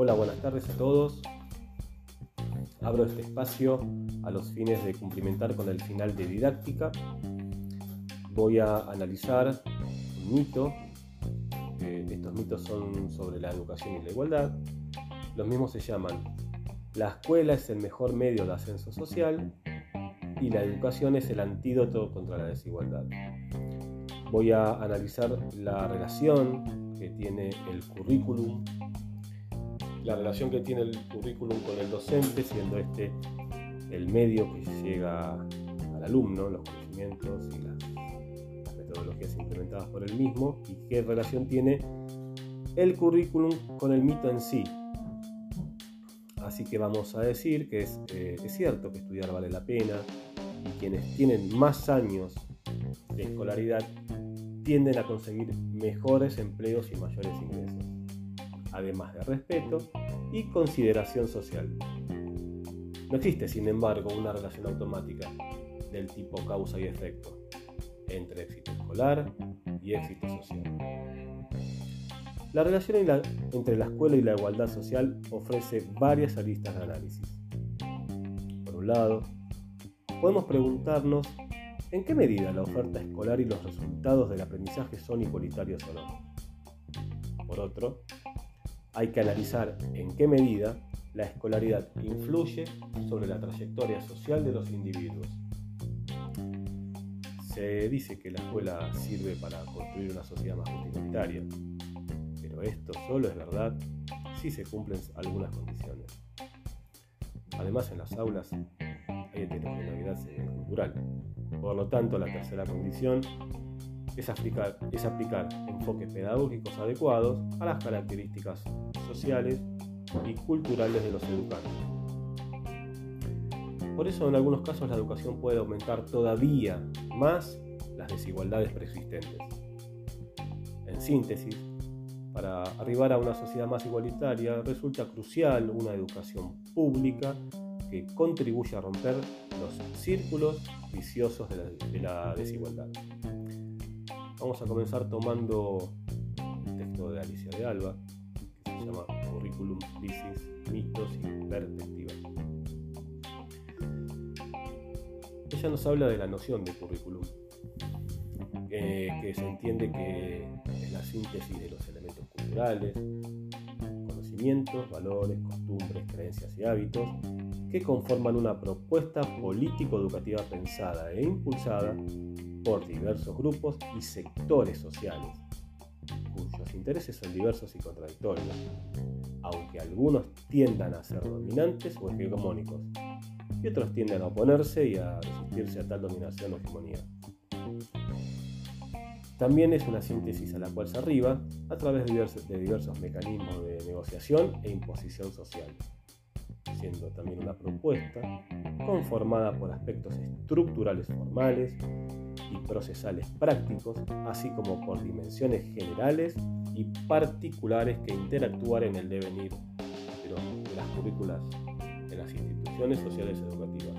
Hola, buenas tardes a todos. Abro este espacio a los fines de cumplimentar con el final de didáctica. Voy a analizar un mito. estos mitos son sobre la educación y la igualdad. Los mismos se llaman La escuela es el mejor medio de ascenso social y la educación es el antídoto contra la desigualdad. Voy a analizar la relación que tiene el currículum, la relación que tiene el currículum con el docente, siendo este el medio que llega al alumno, los conocimientos y las, metodologías implementadas por el mismo, y qué relación tiene el currículum con el mito en sí. Así que vamos a decir que es, eh, es cierto que estudiar vale la pena, y quienes tienen más años de escolaridad tienden a conseguir mejores empleos y mayores ingresos, además de respeto y consideración social. No existe, sin embargo, una relación automática del tipo causa y efecto entre éxito escolar y éxito social. La relación entre la escuela y la igualdad social ofrece varias aristas de análisis. Por un lado, podemos preguntarnos en qué medida la oferta escolar y los resultados del aprendizaje son igualitarios o no. Por otro, hay que analizar en qué medida la escolaridad influye sobre la trayectoria social de los individuos. Se dice que la escuela sirve para construir una sociedad más igualitaria, pero esto solo es verdad si se cumplen algunas condiciones. Además, en las aulas hay heterogeneidad cultural. Por lo tanto, la tercera condición es aplicar, es aplicar enfoques pedagógicos adecuados a las características sociales y culturales de los educantes. Por eso en algunos casos la educación puede aumentar todavía más las desigualdades preexistentes. En síntesis, para arribar a una sociedad más igualitaria resulta crucial una educación pública que contribuye a romper los círculos viciosos de la, desigualdad. Vamos a comenzar tomando el texto de Alicia de Alba, que se llama Curriculum, Crisis, Mitos y Perspectivas. Ella nos habla de la noción de currículum, que se entiende que es la síntesis de los elementos culturales, conocimientos, valores, costumbres, creencias y hábitos que conforman una propuesta político-educativa pensada e impulsada por diversos grupos y sectores sociales, cuyos intereses son diversos y contradictorios, aunque algunos tiendan a ser dominantes o hegemónicos, y otros tienden a oponerse y a resistirse a tal dominación o hegemonía. También es una síntesis a la cual se arriba a través de diversos, de diversos mecanismos de negociación e imposición social siendo también una propuesta conformada por aspectos estructurales formales y procesales prácticos, así como por dimensiones generales y particulares que interactúan en el devenir de las currículas de las instituciones sociales educativas.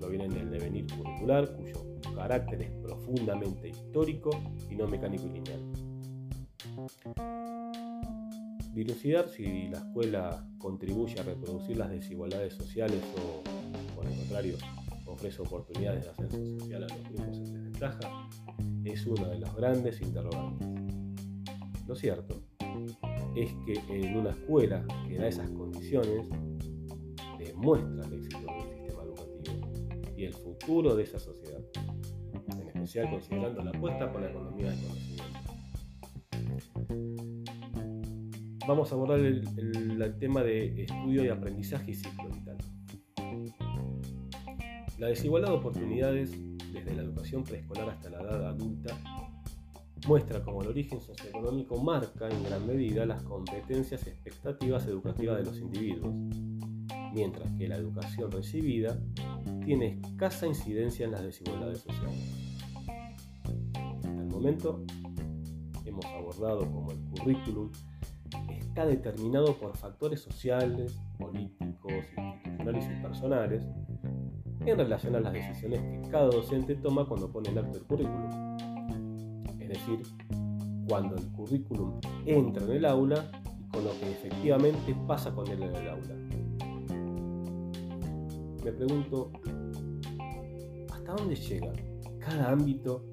Provienen del devenir curricular, cuyo carácter es profundamente histórico y no mecánico y lineal dilucidar si la escuela contribuye a reproducir las desigualdades sociales o, contrario, ofrece oportunidades de ascenso social a los grupos en desventaja, es uno de los grandes interrogantes. Lo cierto es que en una escuela que da esas condiciones, demuestra el éxito del sistema educativo y el futuro de esa sociedad, en especial considerando la apuesta por la economía del conocimiento vamos a abordar el, tema de estudio y aprendizaje y ciclo. La desigualdad de oportunidades desde la educación preescolar hasta la edad adulta muestra cómo el origen socioeconómico marca en gran medida las competencias y expectativas educativas de los individuos, mientras que la educación recibida tiene escasa incidencia en las desigualdades sociales. Hasta el momento hemos abordado como el currículum está determinado por factores sociales, políticos, institucionales y personales en relación a las decisiones que cada docente toma cuando pone en acto el currículum. Es decir, cuando el currículum entra en el aula y con lo que efectivamente pasa con él en el aula. Me pregunto, ¿hasta dónde llega cada ámbito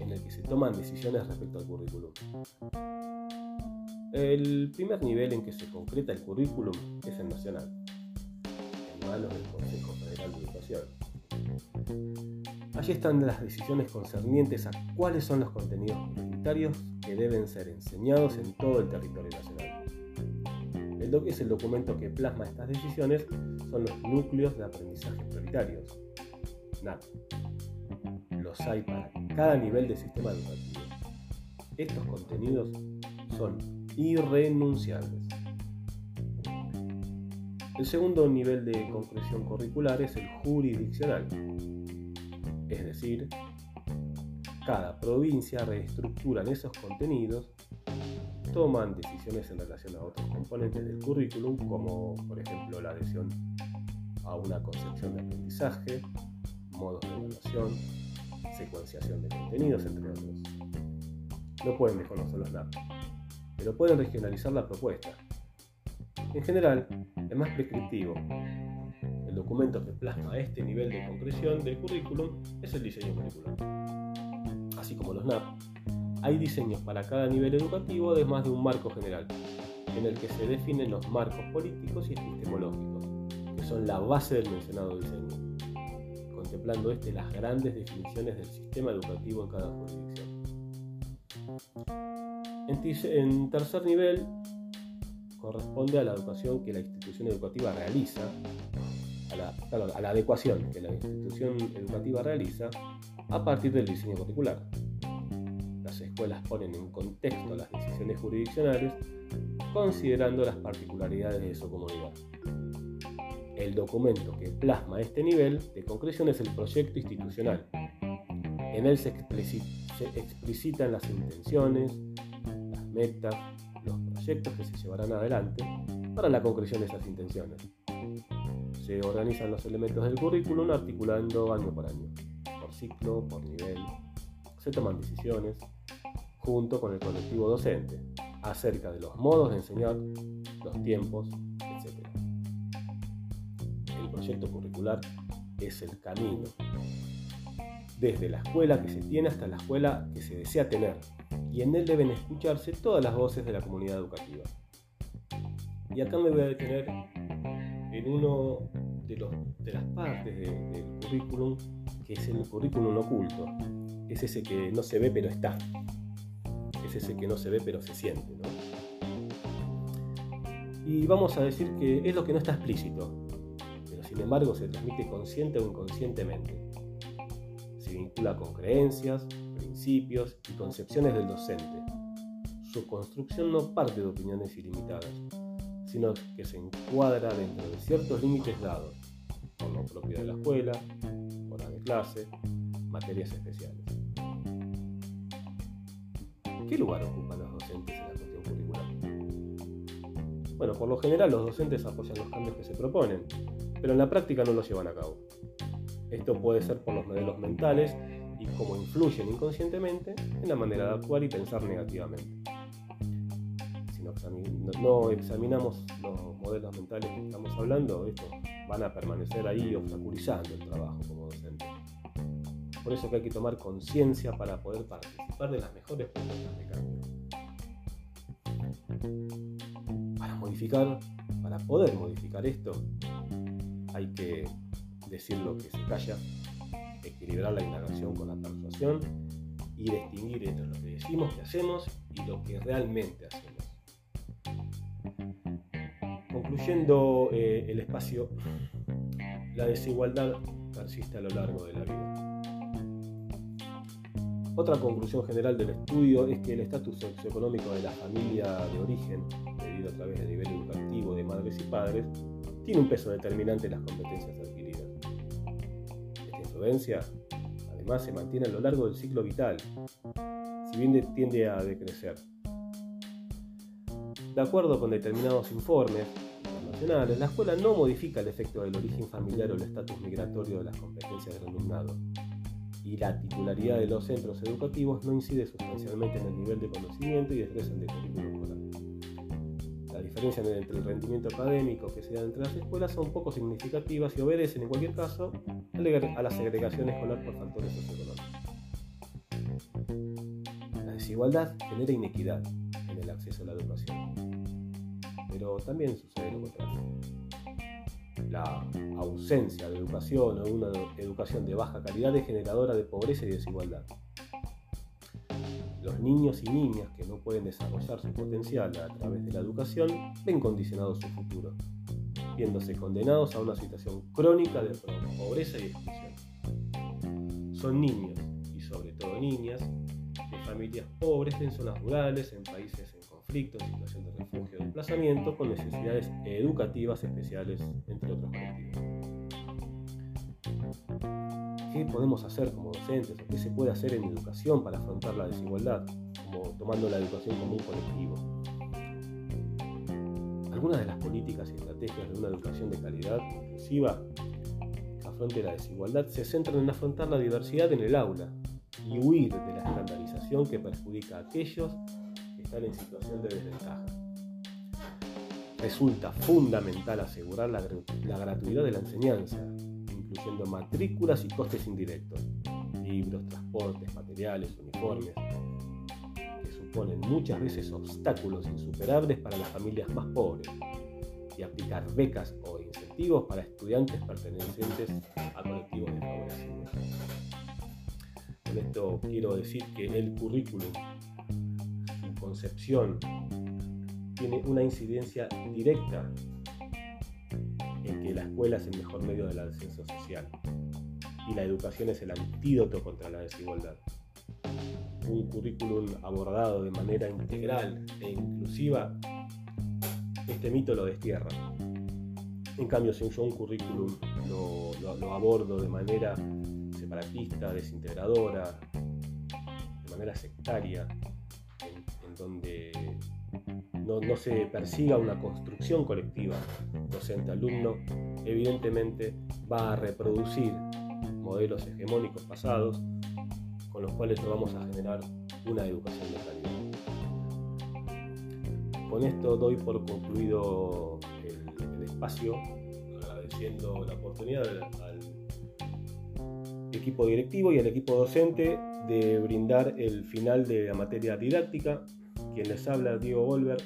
en el que se toman decisiones respecto al currículum? El primer nivel en que se concreta el currículum es el nacional, del Consejo Federal de Educación. Allí están las decisiones concernientes a cuáles son los contenidos prioritarios que deben ser enseñados en todo el territorio nacional. El que es el documento que plasma estas decisiones son los núcleos de aprendizaje prioritarios, NAP. Los hay para cada nivel del sistema educativo. Estos contenidos son irrenunciables. El segundo nivel de concreción curricular es el jurisdiccional, es decir, cada provincia reestructura esos contenidos, toman decisiones en relación a otros componentes del currículum, como por ejemplo la adhesión a una concepción de aprendizaje, modos de evaluación, secuenciación de contenidos, entre otros. No pueden desconocer los NAP, pero pueden regionalizar la propuesta. En general, es más prescriptivo, el documento que plasma este nivel de concreción del currículum es el diseño curricular. Así como los NAP, hay diseños para cada nivel educativo además de un marco general, en el que se definen los marcos políticos y epistemológicos, que son la base del mencionado diseño, contemplando este las grandes definiciones del sistema educativo en cada jurisdicción. En tercer nivel, corresponde a la educación que la institución educativa realiza a la, adecuación que la institución educativa realiza a partir del diseño curricular. Las escuelas ponen en contexto las decisiones jurisdiccionales considerando las particularidades de su comunidad. El documento que plasma este nivel de concreción es el proyecto institucional. En él se, explicitan las intenciones, las metas, proyectos que se llevarán adelante para la concreción de esas intenciones se organizan los elementos del currículum articulando año por año, por ciclo, por nivel. Se toman decisiones junto con el colectivo docente acerca de los modos de enseñar, los tiempos, etc. El proyecto curricular es el camino, desde la escuela que se tiene hasta la escuela que se desea tener, y en él deben escucharse todas las voces de la comunidad educativa. Y acá me voy a detener en uno de, las partes del currículum, que es el currículum oculto. Es ese que no se ve pero está. Es ese que no se ve pero se siente. Y vamos a decir que es lo que no está explícito, pero sin embargo se transmite consciente o inconscientemente. Se vincula con creencias, principios y concepciones del docente. Su construcción no parte de opiniones ilimitadas, sino que se encuadra dentro de ciertos límites dados, por lo propio de la escuela, horas de clase, materias especiales. ¿Qué lugar ocupan los docentes en la cuestión curricular? Bueno, por lo general los docentes apoyan los cambios que se proponen, pero en la práctica no los llevan a cabo. Esto puede ser por los modelos mentales y cómo influyen inconscientemente en la manera de actuar y pensar negativamente no examinamos los modelos mentales que estamos hablando, estos van a permanecer ahí obstaculizando el trabajo como docente. Por eso que hay que tomar conciencia para poder participar de las mejores propuestas de cambio. Para modificar, para poder modificar esto, hay que decir lo que se calla, equilibrar la indagación con la persuasión y distinguir entre lo que decimos que hacemos y lo que realmente hacemos Concluyendo eh, el espacio, la desigualdad persiste a lo largo de la vida. Otra conclusión general del estudio es que el estatus socioeconómico de la familia de origen, medido a través del nivel educativo de madres y padres, tiene un peso determinante en las competencias adquiridas. Influencia, además, se mantiene a lo largo del ciclo vital, si bien tiende a decrecer. De acuerdo con determinados informes, la escuela no modifica el efecto del origen familiar o el estatus migratorio de las competencias del alumnado, y la titularidad de los centros educativos no incide sustancialmente en el nivel de conocimiento y del currículo diferencias entre el rendimiento académico que se da entre las escuelas son poco significativas y obedecen en cualquier caso a la segregación escolar por factores socioeconómicos. La desigualdad genera inequidad en el acceso a la educación, pero también sucede lo contrario. La ausencia de educación o una educación de baja calidad es generadora de pobreza y desigualdad. Los niños y niñas que no pueden desarrollar su potencial a través de la educación ven condicionado su futuro, viéndose condenados a una situación crónica de pobreza y exclusión. Son niños, y sobre todo niñas, de familias pobres en zonas rurales, en países en conflicto, en situación de refugio o desplazamiento, con necesidades educativas especiales, entre otros colectivos. ¿Qué podemos hacer como docentes o qué se puede hacer en educación para afrontar la desigualdad, como tomando la educación como un colectivo? Algunas de las políticas y estrategias de una educación de calidad inclusiva que afronte la desigualdad se centran en afrontar la diversidad en el aula y huir de la estandarización que perjudica a aquellos que están en situación de desventaja. Resulta fundamental asegurar la, la gratuidad de la enseñanza, incluyendo matrículas y costes indirectos, libros, transportes, materiales, uniformes, que suponen muchas veces obstáculos insuperables para las familias más pobres, y aplicar becas o incentivos para estudiantes pertenecientes a colectivos desfavorecidos. Con esto quiero decir que el currículum, su concepción, tiene una incidencia directa que la escuela es el mejor medio del ascenso social y la educación es el antídoto contra la desigualdad. Un currículum abordado de manera integral e inclusiva, este mito lo destierra. En cambio, si yo un currículum lo, abordo de manera separatista, desintegradora, de manera sectaria, en donde no, se persiga una construcción colectiva docente-alumno, evidentemente va a reproducir modelos hegemónicos pasados con los cuales no vamos a generar una educación de calidad. Con esto doy por concluido el, espacio, agradeciendo la oportunidad al equipo directivo y al equipo docente de brindar el final de la materia didáctica. Quien les habla, Diego Volver,